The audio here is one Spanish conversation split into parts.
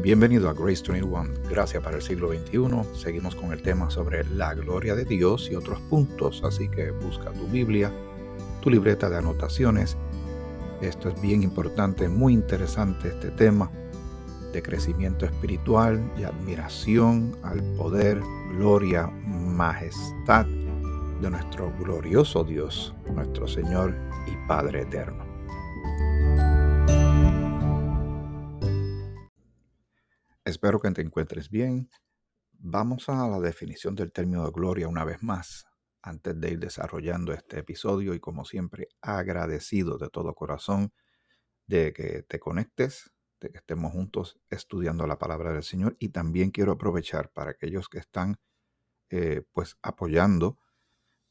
Bienvenido a Grace 21, Gracias para el siglo XXI. Seguimos con el tema sobre la gloria de Dios y otros puntos, así que busca tu Biblia, tu libreta de anotaciones. Esto es bien importante, muy interesante este tema de crecimiento espiritual y admiración al poder, gloria, majestad de nuestro glorioso Dios, nuestro Señor y Padre eterno. Espero que te encuentres bien. Vamos a la definición del término de gloria una vez más, antes de ir desarrollando este episodio y como siempre agradecido de todo corazón de que te conectes, de que estemos juntos estudiando la palabra del Señor y también quiero aprovechar para aquellos que están eh, pues apoyando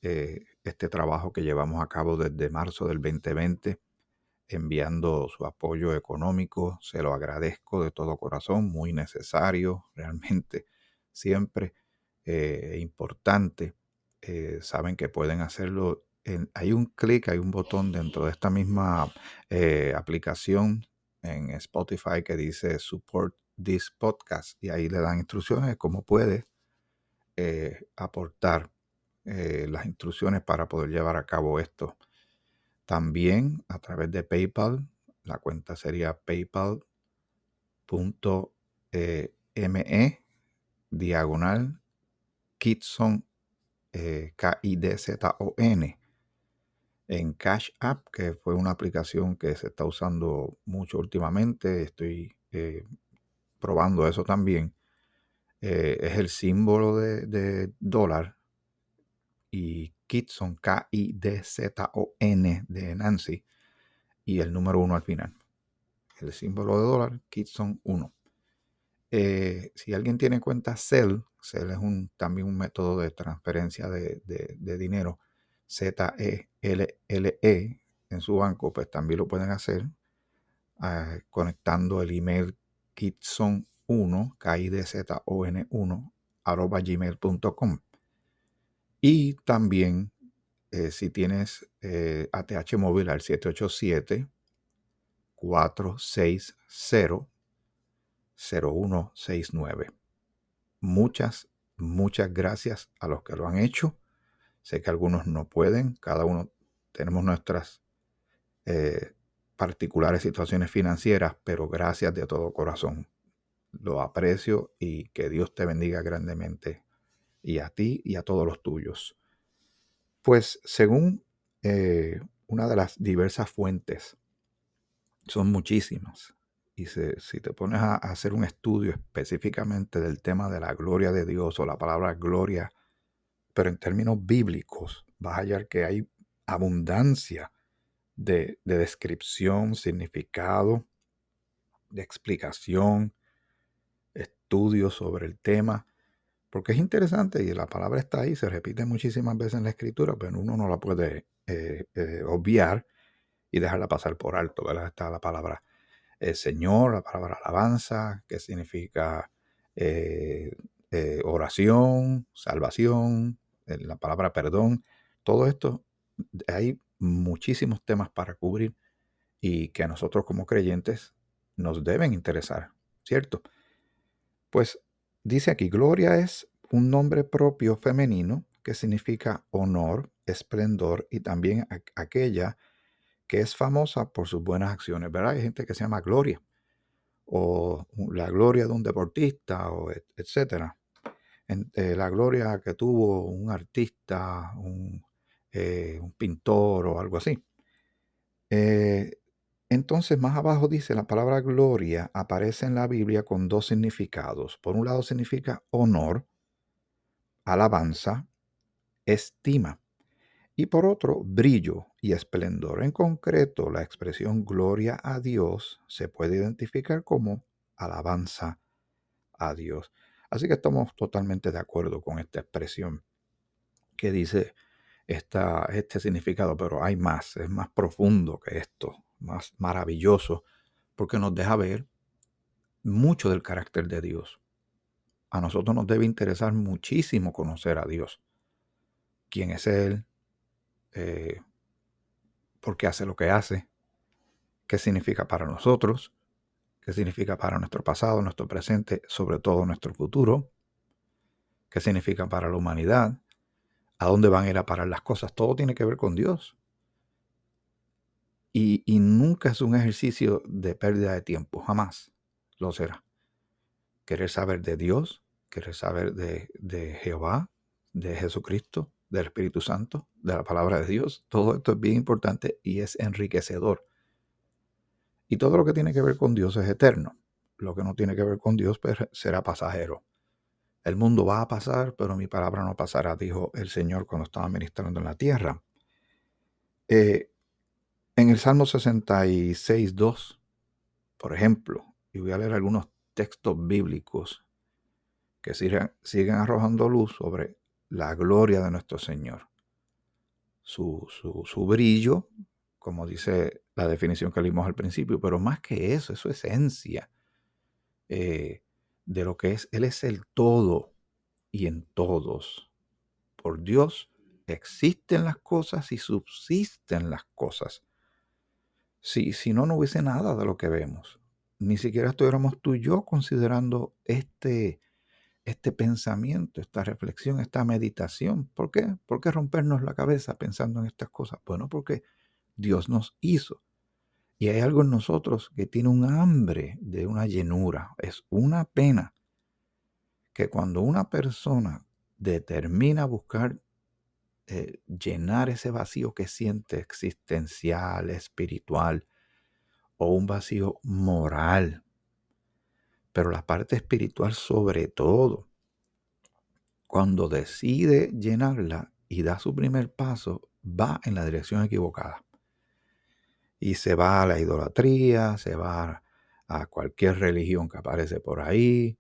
eh, este trabajo que llevamos a cabo desde marzo del 2020 enviando su apoyo económico. Se lo agradezco de todo corazón, muy necesario, realmente siempre eh, importante. Eh, saben que pueden hacerlo. En, hay un clic, hay un botón dentro de esta misma eh, aplicación en Spotify que dice Support this podcast y ahí le dan instrucciones de cómo puede aportar las instrucciones para poder llevar a cabo esto también a través de PayPal. La cuenta sería paypal.me diagonal Kitson eh, K-I-D-Z-O-N en Cash App, que fue una aplicación que se está usando mucho últimamente. Estoy eh, probando eso también. Eh, es el símbolo de, de, dólar y Kitson, K-I-D-Z-O-N de Nancy, y el número 1 al final. El símbolo de dólar, Kitson 1. Eh, si alguien tiene cuenta Cell, Cell es un, también un método de transferencia de, dinero, Z-E-L-L-E, e, en su banco, pues también lo pueden hacer ah, conectando el email kitson1, K-I-D-Z-O-N 1, arroba gmail.com. Y también, eh, si tienes eh, ATH móvil al 787-460-0169. Muchas, muchas gracias a los que lo han hecho. Sé que algunos no pueden, cada uno tenemos nuestras eh, particulares situaciones financieras, pero gracias de todo corazón. Lo aprecio y que Dios te bendiga grandemente y a ti y a todos los tuyos. Pues según eh, una de las diversas fuentes, son muchísimas, y si te pones a, hacer un estudio específicamente del tema de la gloria de Dios o la palabra gloria, pero en términos bíblicos, vas a hallar que hay abundancia de, de descripción, significado, de explicación, estudios sobre el tema. Porque es interesante y la palabra está ahí, se repite muchísimas veces en la escritura, pero uno no la puede eh, eh, obviar y dejarla pasar por alto, ¿verdad? Está la palabra eh, Señor, la palabra alabanza, que significa oración, salvación, la palabra perdón. Todo esto, hay muchísimos temas para cubrir y que a nosotros como creyentes nos deben interesar, ¿cierto? Pues Dice aquí, Gloria es un nombre propio femenino que significa honor, esplendor y también aquella que es famosa por sus buenas acciones, ¿verdad? Hay gente que se llama Gloria o la gloria de un deportista, o etcétera. Eh, la gloria que tuvo un artista, un, eh, pintor o algo así. Eh, entonces, más abajo dice, la palabra gloria aparece en la Biblia con dos significados. Por un lado significa honor, alabanza, estima. Y por otro, brillo y esplendor. En concreto, la expresión gloria a Dios se puede identificar como alabanza a Dios. Así que estamos totalmente de acuerdo con esta expresión que dice este significado, pero hay más, es más profundo que esto más maravilloso, porque nos deja ver mucho del carácter de Dios. A nosotros nos debe interesar muchísimo conocer a Dios. ¿Quién es Él? Eh, ¿Por qué hace lo que hace? ¿Qué significa para nosotros? qué significa para nuestro pasado, nuestro presente, sobre todo nuestro futuro, qué significa para la humanidad, a dónde van a ir a parar las cosas. Todo tiene que ver con Dios. Y, nunca es un ejercicio de pérdida de tiempo, jamás lo será. Querer saber de Dios, querer saber de, de Jehová, de Jesucristo, del Espíritu Santo, de la palabra de Dios, todo esto es bien importante y es enriquecedor. Y todo lo que tiene que ver con Dios es eterno. Lo que no tiene que ver con Dios pues, será pasajero. El mundo va a pasar, pero mi palabra no pasará, dijo el Señor cuando estaba ministrando en la tierra. Eh, en el Salmo 66, 2, por ejemplo, y voy a leer algunos textos bíblicos que siguen, siguen arrojando luz sobre la gloria de nuestro Señor. Su, su, brillo, como dice la definición que leímos al principio, pero más que eso, es su esencia eh, de lo que es. Él es el todo y en todos. Por Dios existen las cosas y subsisten las cosas. Si, si no, no hubiese nada de lo que vemos. Ni siquiera estuviéramos tú y yo considerando este, este pensamiento, esta reflexión, esta meditación. ¿Por qué? ¿Por qué rompernos la cabeza pensando en estas cosas? Bueno, porque Dios nos hizo. Y hay algo en nosotros que tiene un hambre de una llenura. Es una pena que cuando una persona determina buscar eh, llenar ese vacío que siente existencial, espiritual, o un vacío moral, pero la parte espiritual sobre todo. Cuando decide llenarla y da su primer paso, va en la dirección equivocada. Y se va a la idolatría, se va a cualquier religión que aparece por ahí,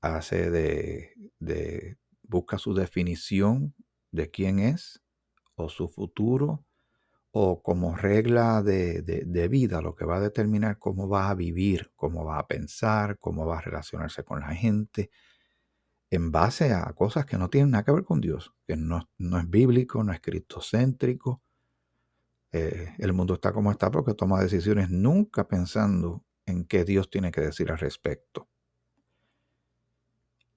hace de, de busca su definición de quién es o su futuro o como regla de, vida, lo que va a determinar cómo va a vivir, cómo va a pensar, cómo va a relacionarse con la gente, en base a cosas que no tienen nada que ver con Dios, que no, es bíblico, no es cristocéntrico. Eh, el mundo está como está porque toma decisiones nunca pensando en qué Dios tiene que decir al respecto.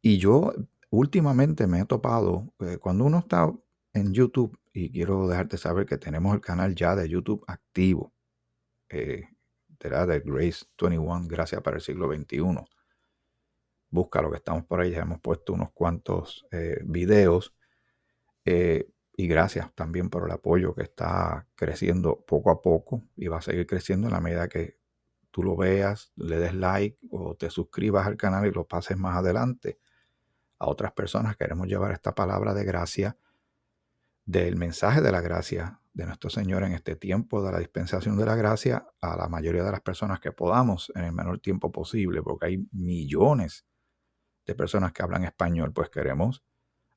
Y yo últimamente me he topado, eh, cuando uno está en YouTube y quiero dejarte saber que tenemos el canal ya de YouTube activo. Eh, de Grace 21, Gracias para el siglo XXI. Busca lo que estamos por ahí. Ya hemos puesto unos cuantos eh, videos. Eh, y gracias también por el apoyo que está creciendo poco a poco y va a seguir creciendo en la medida que tú lo veas, le des like o te suscribas al canal y lo pases más adelante a otras personas. Queremos llevar esta palabra de gracia del mensaje de la gracia de nuestro Señor en este tiempo de la dispensación de la gracia a la mayoría de las personas que podamos en el menor tiempo posible, porque hay millones de personas que hablan español, pues queremos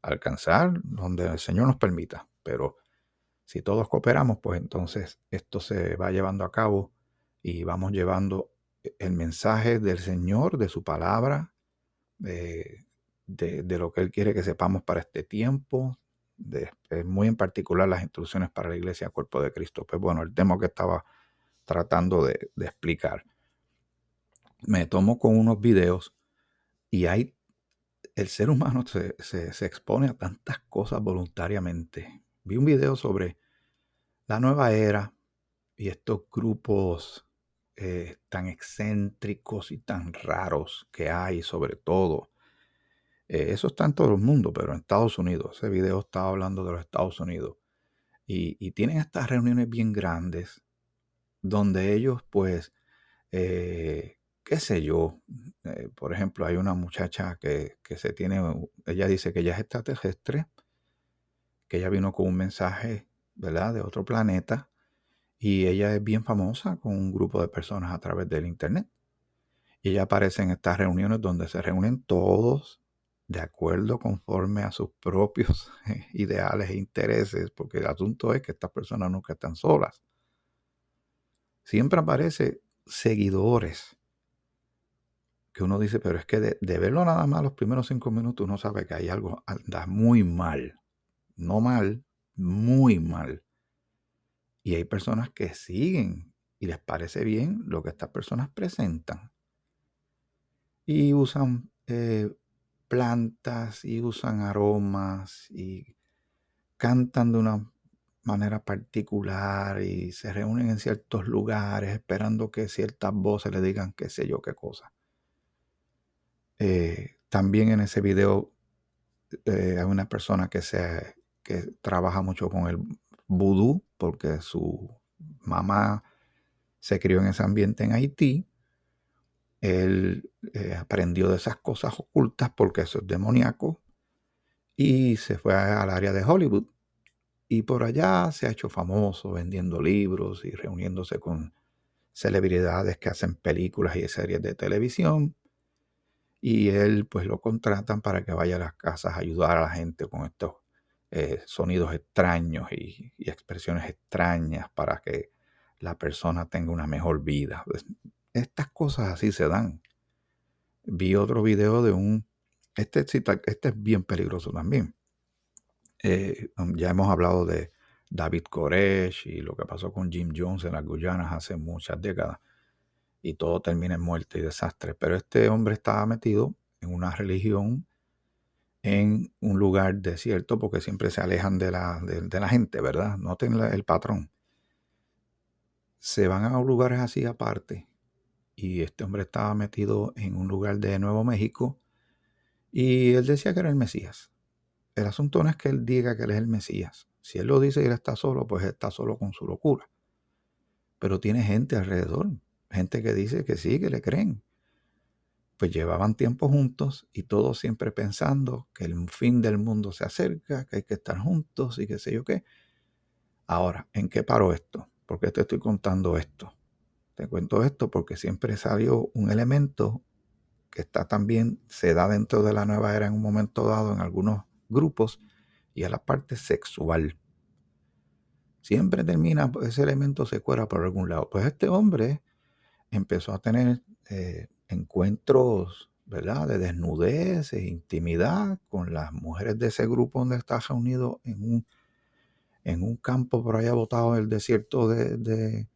alcanzar donde el Señor nos permita. Pero si todos cooperamos, pues entonces esto se va llevando a cabo y vamos llevando el mensaje del Señor, de su palabra, de, de lo que Él quiere que sepamos para este tiempo, muy en particular las instrucciones para la iglesia cuerpo de Cristo. Pues bueno, el tema que estaba tratando de, explicar. Me tomo con unos videos y hay, el ser humano se, expone a tantas cosas voluntariamente. Vi un video sobre la nueva era y estos grupos eh, tan excéntricos y tan raros que hay, sobre todo eh, eso está en todo el mundo, pero en Estados Unidos, ese video estaba hablando de los Estados Unidos. Y, tienen estas reuniones bien grandes donde ellos, pues, eh, qué sé yo, eh, por ejemplo, hay una muchacha que, se tiene, ella dice que ella es extraterrestre, que ella vino con un mensaje, ¿verdad?, de otro planeta, y ella es bien famosa con un grupo de personas a través del Internet. Y ella aparece en estas reuniones donde se reúnen todos de acuerdo conforme a sus propios ideales e intereses, porque el asunto es que estas personas nunca están solas. Siempre aparece seguidores que uno dice, pero es que de, verlo nada más los primeros cinco minutos uno sabe que hay algo anda muy mal. No mal, muy mal. Y hay personas que siguen y les parece bien lo que estas personas presentan. y usan eh, plantas y usan aromas y cantan de una manera particular y se reúnen en ciertos lugares esperando que ciertas voces le digan qué sé yo qué cosa. Eh, también en ese video eh, hay una persona que, se, que trabaja mucho con el vudú porque su mamá se crió en ese ambiente en Haití. Él eh, aprendió de esas cosas ocultas porque eso es demoníaco y se fue al área de Hollywood y por allá se ha hecho famoso vendiendo libros y reuniéndose con celebridades que hacen películas y series de televisión. Y él pues lo contratan para que vaya a las casas a ayudar a la gente con estos eh, sonidos extraños y, expresiones extrañas para que la persona tenga una mejor vida. Estas cosas así se dan. Vi otro video de un... Este, este es bien peligroso también eh, um, ya hemos hablado de David Koresh y lo que pasó con Jim Jones en las Guyanas hace muchas décadas. Y todo termina en muerte y desastre. Pero este hombre estaba metido en una religión en un lugar desierto porque siempre se alejan de la, de, la gente, ¿verdad? Noten el patrón. Se van a lugares así aparte. Y este hombre estaba metido en un lugar de Nuevo México. Y él decía que era el Mesías. El asunto no es que él diga que él es el Mesías. Si él lo dice y él está solo, pues está solo con su locura. Pero tiene gente alrededor, gente que dice que sí, que le creen. Pues llevaban tiempo juntos y todos siempre pensando que el fin del mundo se acerca, que hay que estar juntos y qué sé yo qué. Ahora, ¿en qué paró esto? ¿Por qué te estoy contando esto? Te cuento esto porque siempre salió un elemento que está también, se da dentro de la nueva era en un momento dado en algunos grupos y a la parte sexual. Siempre termina, ese elemento se cuela por algún lado. Pues este hombre empezó a tener eh, encuentros, ¿verdad? De desnudez e intimidad con las mujeres de ese grupo donde está reunido en un, en un campo por allá botado en el desierto de, de,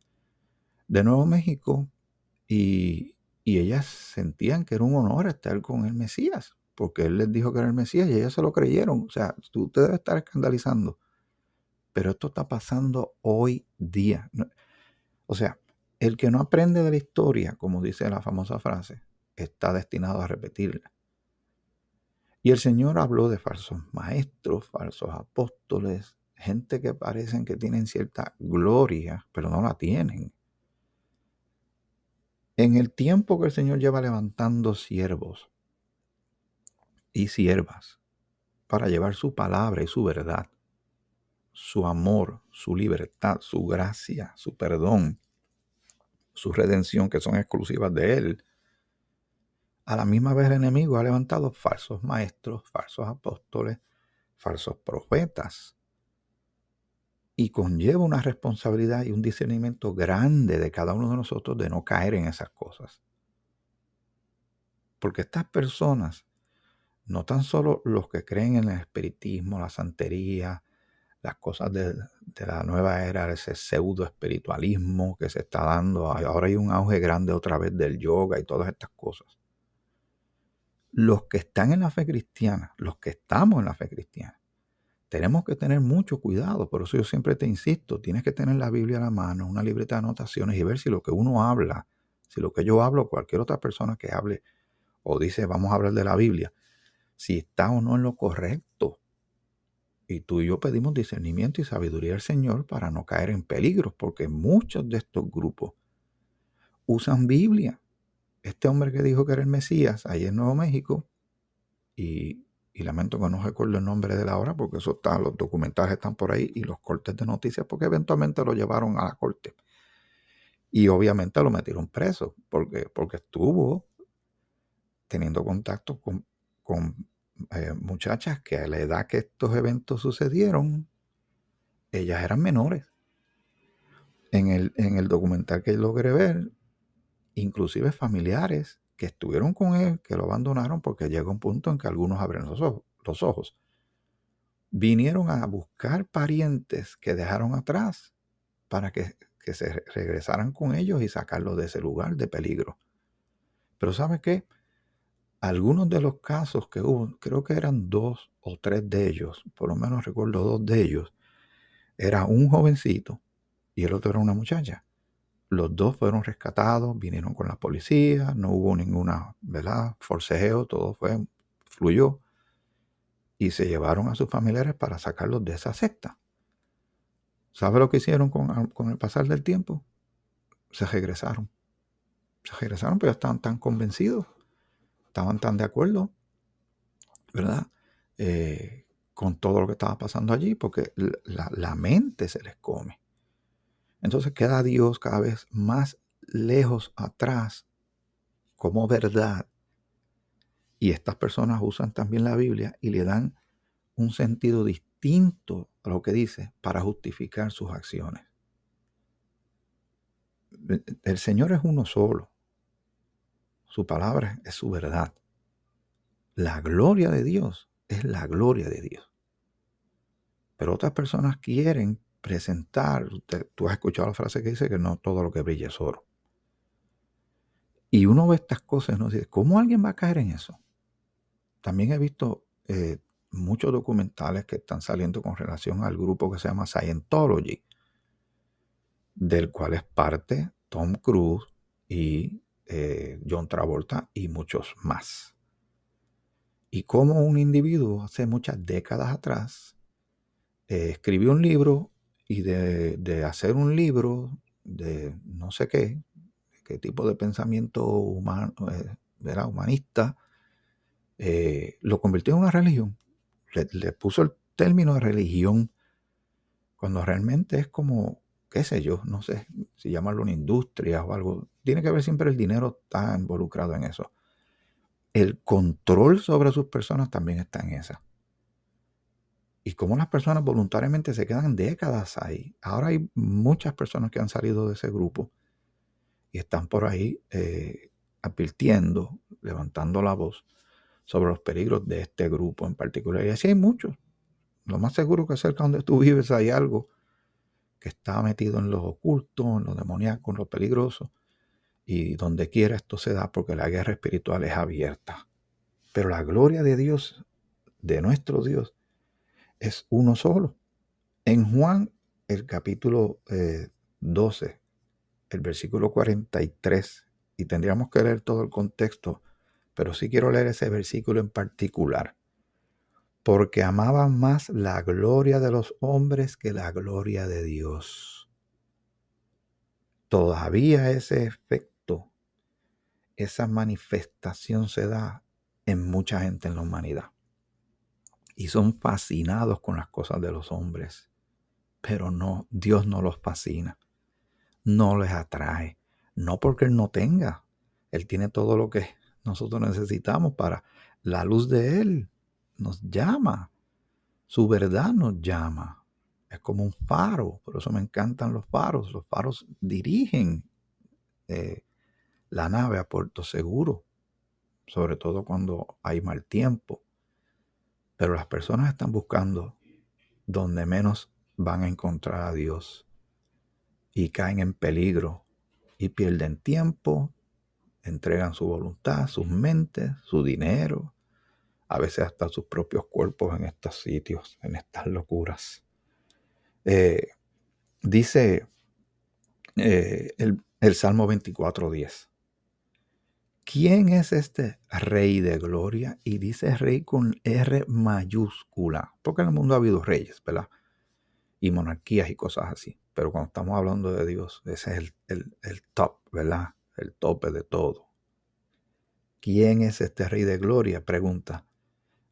de Nuevo México. Y, y ellas sentían que era un honor estar con el Mesías porque él les dijo que era el Mesías y ellos se lo creyeron. O sea, tú te debes estar escandalizando. Pero esto está pasando hoy día. O sea, el que no aprende de la historia, como dice la famosa frase, está destinado a repetirla. Y el Señor habló de falsos maestros, falsos apóstoles, gente que parecen que tienen cierta gloria, pero no la tienen. En el tiempo que el Señor lleva levantando siervos, y siervas para llevar su palabra y su verdad, su amor, su libertad, su gracia, su perdón, su redención, que son exclusivas de Él. A la misma vez el enemigo ha levantado falsos maestros, falsos apóstoles, falsos profetas. Y conlleva una responsabilidad y un discernimiento grande de cada uno de nosotros de no caer en esas cosas. Porque estas personas no tan solo los que creen en el espiritismo, la santería, las cosas de, la nueva era, ese pseudo espiritualismo que se está dando. Ahora hay un auge grande otra vez del yoga y todas estas cosas. Los que están en la fe cristiana, los que estamos en la fe cristiana, tenemos que tener mucho cuidado. Por eso yo siempre te insisto, tienes que tener la Biblia a la mano, una libreta de anotaciones y ver si lo que uno habla, si lo que yo hablo, cualquier otra persona que hable o dice vamos a hablar de la Biblia, si está o no en lo correcto. Y tú y yo pedimos discernimiento y sabiduría al Señor para no caer en peligros, porque muchos de estos grupos usan Biblia. Este hombre que dijo que era el Mesías, ahí en Nuevo México, y, lamento que no recuerdo el nombre de la hora, porque eso está, los documentales están por ahí y los cortes de noticias, porque eventualmente lo llevaron a la corte. Y obviamente lo metieron preso, porque, porque estuvo teniendo contacto con con eh, muchachas que a la edad que estos eventos sucedieron, ellas eran menores. En el, en el documental que logré ver, inclusive familiares que estuvieron con él, que lo abandonaron porque llega un punto en que algunos abren los ojos, los ojos. Vinieron a buscar parientes que dejaron atrás para que, que se regresaran con ellos y sacarlos de ese lugar de peligro. Pero ¿sabe qué? algunos de los casos que hubo, creo que eran dos o tres de ellos, por lo menos recuerdo dos de ellos, era un jovencito y el otro era una muchacha. Los dos fueron rescatados, vinieron con la policía, no hubo ninguna, ¿verdad? Forcejeo, todo fue, fluyó. Y se llevaron a sus familiares para sacarlos de esa secta. ¿Sabe lo que hicieron con, con el pasar del tiempo? Se regresaron. Se regresaron, pero estaban tan convencidos estaban tan de acuerdo, ¿verdad? Eh, con todo lo que estaba pasando allí, porque la, la mente se les come. Entonces queda Dios cada vez más lejos atrás como verdad. Y estas personas usan también la Biblia y le dan un sentido distinto a lo que dice para justificar sus acciones. El Señor es uno solo. Su palabra es su verdad. La gloria de Dios es la gloria de Dios. Pero otras personas quieren presentar, tú has escuchado la frase que dice que no todo lo que brilla es oro. Y uno ve estas cosas y uno dice, ¿cómo alguien va a caer en eso? También he visto eh, muchos documentales que están saliendo con relación al grupo que se llama Scientology, del cual es parte Tom Cruise y eh, John Travolta y muchos más. Y como un individuo hace muchas décadas atrás eh, escribió un libro y de, hacer un libro de no sé qué, qué tipo de pensamiento humano, eh, humanista, lo convirtió en una religión. Le, le, puso el término de religión cuando realmente es como, qué sé yo, no sé si llamarlo una industria o algo tiene que ver siempre el dinero está involucrado en eso. El control sobre sus personas también está en esa. Y cómo las personas voluntariamente se quedan décadas ahí. Ahora hay muchas personas que han salido de ese grupo y están por ahí eh, advirtiendo, levantando la voz sobre los peligros de este grupo en particular. Y así hay muchos. Lo más seguro que cerca donde tú vives hay algo que está metido en lo oculto, en lo demoníaco, en lo peligroso y donde quiera esto se da porque la guerra espiritual es abierta. Pero la gloria de Dios, de nuestro Dios, es uno solo. En Juan, el capítulo 12, eh, el versículo 43, y tendríamos que leer todo el contexto, pero sí quiero leer ese versículo en particular. Porque amaban más la gloria de los hombres que la gloria de Dios. Todavía ese efecto esa manifestación se da en mucha gente en la humanidad. Y son fascinados con las cosas de los hombres. Pero no, Dios no los fascina. No les atrae. No porque Él no tenga. Él tiene todo lo que nosotros necesitamos para la luz de Él. Nos llama. Su verdad nos llama. Es como un faro. Por eso me encantan los faros. Los faros dirigen eh, la nave a puerto seguro, sobre todo cuando hay mal tiempo. Pero las personas están buscando donde menos van a encontrar a Dios y caen en peligro y pierden tiempo, entregan su voluntad, sus mentes, su dinero, a veces hasta sus propios cuerpos en estos sitios, en estas locuras. Eh, dice eh, el, el Salmo 24.10. ¿Quién es este rey de gloria? Y dice rey con R mayúscula, porque en el mundo ha habido reyes, ¿verdad? Y monarquías y cosas así. Pero cuando estamos hablando de Dios, ese es el, el top, ¿verdad? El tope de todo. ¿Quién es este rey de gloria? Pregunta.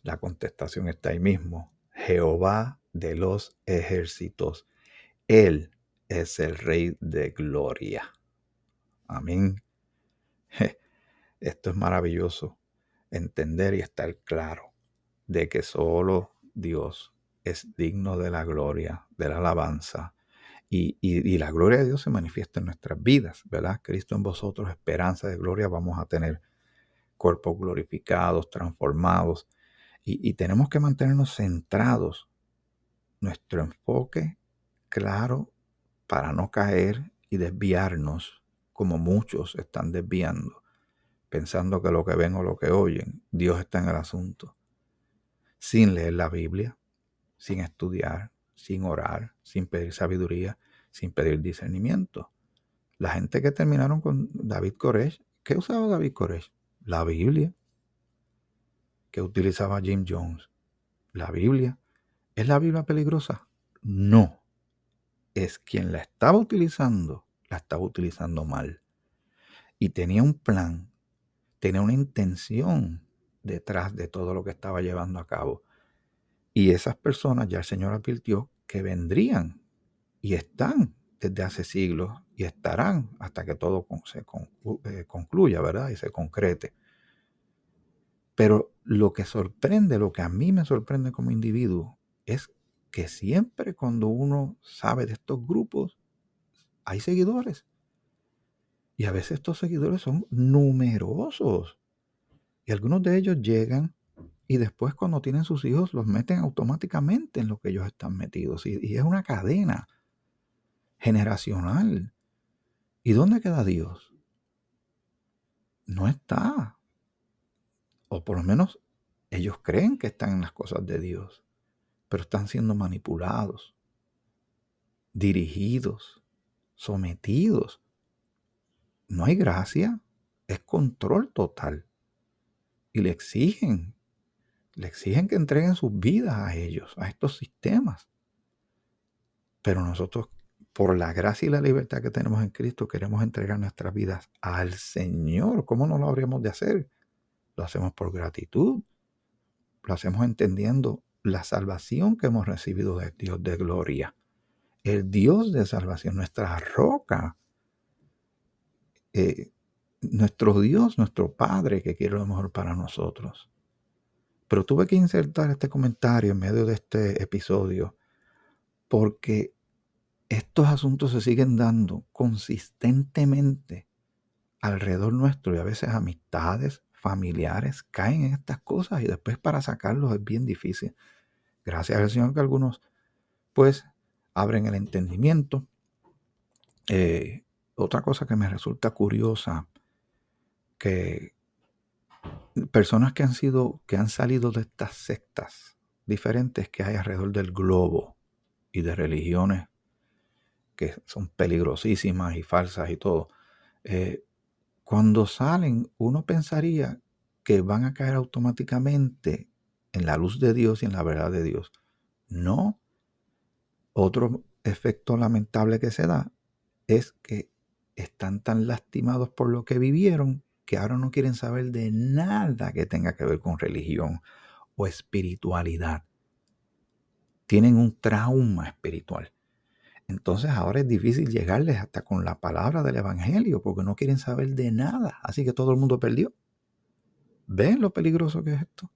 La contestación está ahí mismo. Jehová de los ejércitos. Él es el rey de gloria. Amén. Esto es maravilloso, entender y estar claro de que solo Dios es digno de la gloria, de la alabanza. Y, la gloria de Dios se manifiesta en nuestras vidas, ¿verdad? Cristo en vosotros, esperanza de gloria, vamos a tener cuerpos glorificados, transformados. Y, y tenemos que mantenernos centrados, nuestro enfoque claro para no caer y desviarnos como muchos están desviando pensando que lo que ven o lo que oyen, Dios está en el asunto, sin leer la Biblia, sin estudiar, sin orar, sin pedir sabiduría, sin pedir discernimiento. La gente que terminaron con David Koresh, ¿qué usaba David Koresh? La Biblia. ¿Qué utilizaba Jim Jones? La Biblia. ¿Es la Biblia peligrosa? No. Es quien la estaba utilizando, la estaba utilizando mal. Y tenía un plan, tenía una intención detrás de todo lo que estaba llevando a cabo. Y esas personas ya el Señor advirtió que vendrían y están desde hace siglos y estarán hasta que todo se eh, concluya, ¿verdad? Y se concrete. Pero lo que sorprende, lo que a mí me sorprende como individuo, es que siempre cuando uno sabe de estos grupos, hay seguidores. Y a veces estos seguidores son numerosos. Y algunos de ellos llegan y después cuando tienen sus hijos los meten automáticamente en lo que ellos están metidos. Y, es una cadena generacional. ¿Y dónde queda Dios? No está. O por lo menos ellos creen que están en las cosas de Dios, pero están siendo manipulados, dirigidos, sometidos. No hay gracia, es control total. Y le exigen, le exigen que entreguen sus vidas a ellos, a estos sistemas. Pero nosotros por la gracia y la libertad que tenemos en Cristo, queremos entregar nuestras vidas al Señor. ¿Cómo no lo habríamos de hacer? Lo hacemos por gratitud. Lo hacemos entendiendo la salvación que hemos recibido de Dios de gloria. El Dios de salvación, nuestra roca. Eh, nuestro Dios, nuestro Padre que quiere lo mejor para nosotros. Pero tuve que insertar este comentario en medio de este episodio porque estos asuntos se siguen dando consistentemente alrededor nuestro y a veces amistades, familiares caen en estas cosas y después para sacarlos es bien difícil. Gracias al Señor que algunos pues abren el entendimiento. Eh, otra cosa que me resulta curiosa, que personas que han sido, que han salido de estas sectas diferentes que hay alrededor del globo y de religiones que son peligrosísimas y falsas y todo, eh, cuando salen uno pensaría que van a caer automáticamente en la luz de Dios y en la verdad de Dios. No. Otro efecto lamentable que se da es que están tan lastimados por lo que vivieron que ahora no quieren saber de nada que tenga que ver con religión o espiritualidad. Tienen un trauma espiritual. Entonces ahora es difícil llegarles hasta con la palabra del Evangelio porque no quieren saber de nada. Así que todo el mundo perdió. ¿Ven lo peligroso que es esto?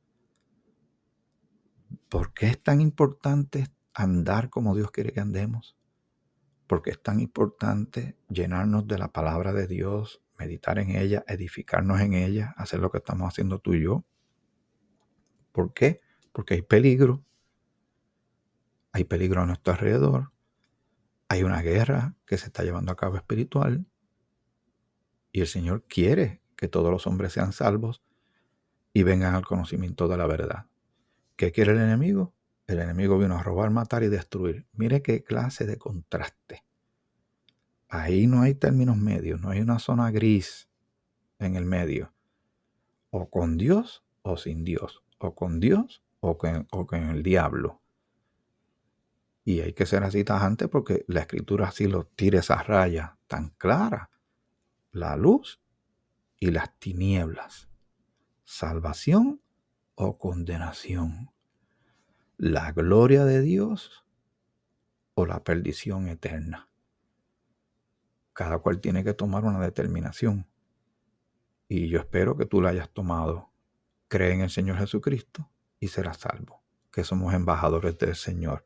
¿Por qué es tan importante andar como Dios quiere que andemos? Porque es tan importante llenarnos de la palabra de Dios, meditar en ella, edificarnos en ella, hacer lo que estamos haciendo tú y yo. ¿Por qué? Porque hay peligro. Hay peligro a nuestro alrededor hay una guerra que se está llevando a cabo espiritual y el Señor quiere que todos los hombres sean salvos y vengan al conocimiento de la verdad. ¿Qué quiere el enemigo? El enemigo vino a robar, matar y destruir. Mire qué clase de contraste. Ahí no hay términos medios, no hay una zona gris en el medio. O con Dios o sin Dios. O con Dios o con, el diablo. Y hay que ser así tajante porque la escritura así lo tira esa raya tan clara. La luz y las tinieblas. Salvación o condenación. La gloria de Dios o la perdición eterna. Cada cual tiene que tomar una determinación. Y yo espero que tú la hayas tomado. Cree en el Señor Jesucristo y serás salvo. Que somos embajadores del Señor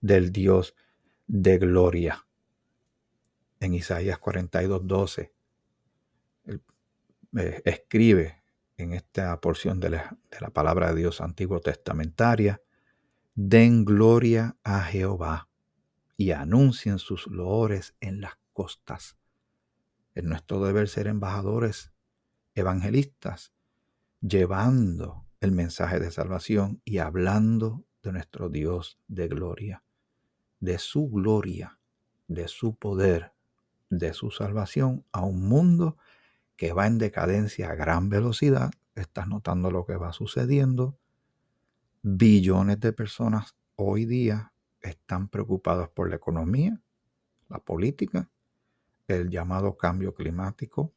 del Dios de gloria. En Isaías 42, 12, eh, escribe en esta porción de la, de la palabra de Dios antiguo testamentaria, den gloria a Jehová y anuncien sus loores en las costas. Es nuestro deber ser embajadores evangelistas llevando el mensaje de salvación y hablando de nuestro Dios de gloria, de su gloria, de su poder, de su salvación a un mundo que va en decadencia a gran velocidad. Estás notando lo que va sucediendo. Billones de personas hoy día están preocupados por la economía, la política, el llamado cambio climático,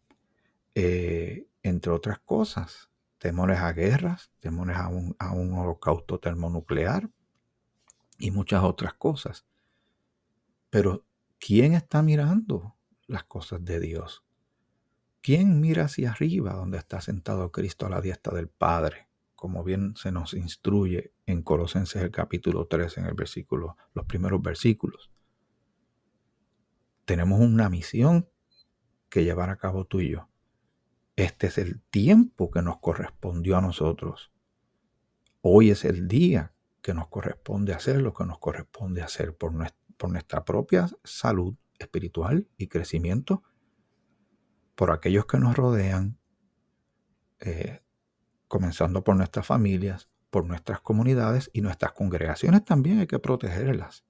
eh, entre otras cosas. Temores a guerras, temores a un, a un holocausto termonuclear y muchas otras cosas. Pero, ¿quién está mirando las cosas de Dios? ¿Quién mira hacia arriba donde está sentado Cristo a la diestra del Padre? Como bien se nos instruye en Colosenses el capítulo 3, en el versículo, los primeros versículos. Tenemos una misión que llevar a cabo tú y yo. Este es el tiempo que nos correspondió a nosotros. Hoy es el día que nos corresponde hacer lo que nos corresponde hacer por nuestra, propia salud espiritual y crecimiento, por aquellos que nos rodean, eh, comenzando por nuestras familias, por nuestras comunidades y nuestras congregaciones también hay que protegerlas,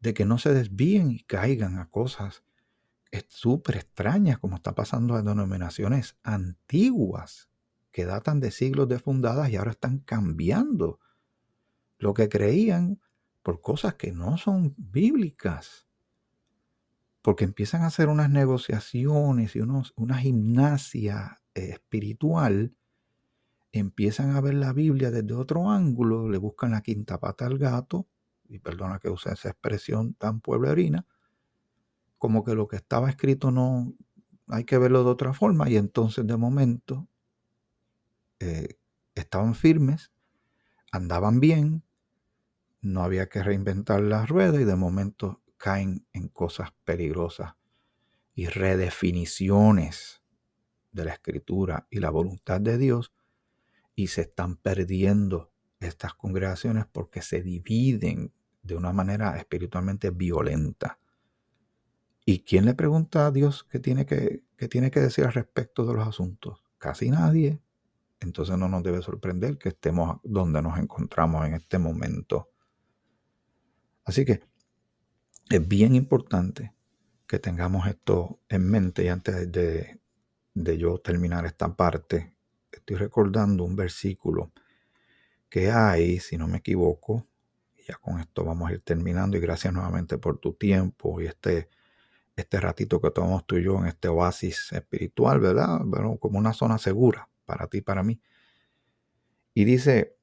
de que no se desvíen y caigan a cosas súper extrañas como está pasando en denominaciones antiguas que datan de siglos de fundadas y ahora están cambiando lo que creían por cosas que no son bíblicas. Porque empiezan a hacer unas negociaciones y una gimnasia espiritual, empiezan a ver la Biblia desde otro ángulo, le buscan la quinta pata al gato, y perdona que use esa expresión tan pueblerina, como que lo que estaba escrito no hay que verlo de otra forma y entonces de momento eh, estaban firmes, andaban bien, no había que reinventar la rueda y de momento caen en cosas peligrosas y redefiniciones de la escritura y la voluntad de Dios y se están perdiendo estas congregaciones porque se dividen de una manera espiritualmente violenta. ¿Y quién le pregunta a Dios qué tiene que, tiene que decir al respecto de los asuntos? Casi nadie. Entonces no nos debe sorprender que estemos donde nos encontramos en este momento. Así que es bien importante que tengamos esto en mente y antes de, de yo terminar esta parte, estoy recordando un versículo que hay, si no me equivoco, ya con esto vamos a ir terminando y gracias nuevamente por tu tiempo y este este ratito que tomamos tú y yo en este oasis espiritual, ¿verdad? Como una zona segura para ti y para mí. Y dice,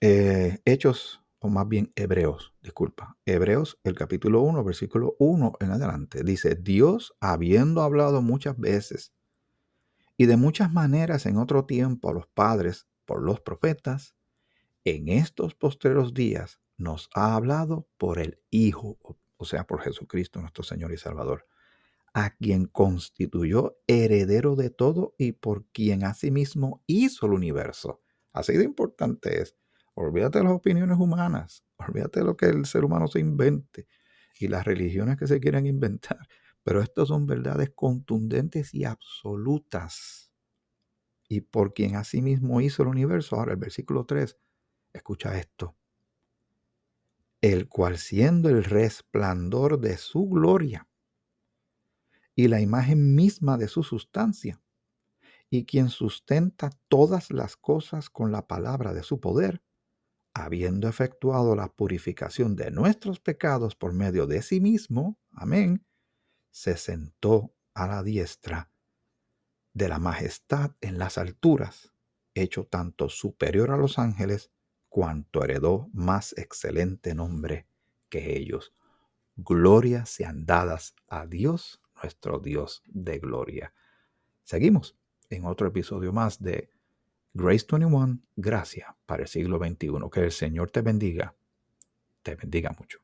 eh, Hechos, o más bien Hebreos, disculpa, Hebreos, el capítulo 1, versículo 1 en adelante, dice, Dios, habiendo hablado muchas veces y de muchas maneras en otro tiempo a los padres por los profetas, en estos postreros días nos ha hablado por el Hijo, o sea, por Jesucristo nuestro Señor y Salvador, a quien constituyó heredero de todo y por quien asimismo hizo el universo. Así de importante es. Olvídate de las opiniones humanas, olvídate de lo que el ser humano se invente y las religiones que se quieran inventar. Pero estas son verdades contundentes y absolutas. Y por quien asimismo hizo el universo. Ahora el versículo 3, escucha esto el cual siendo el resplandor de su gloria y la imagen misma de su sustancia, y quien sustenta todas las cosas con la palabra de su poder, habiendo efectuado la purificación de nuestros pecados por medio de sí mismo, amén, se sentó a la diestra de la majestad en las alturas, hecho tanto superior a los ángeles cuanto heredó más excelente nombre que ellos. Gloria sean dadas a Dios, nuestro Dios de gloria. Seguimos en otro episodio más de Grace 21, Gracia para el siglo XXI. Que el Señor te bendiga, te bendiga mucho.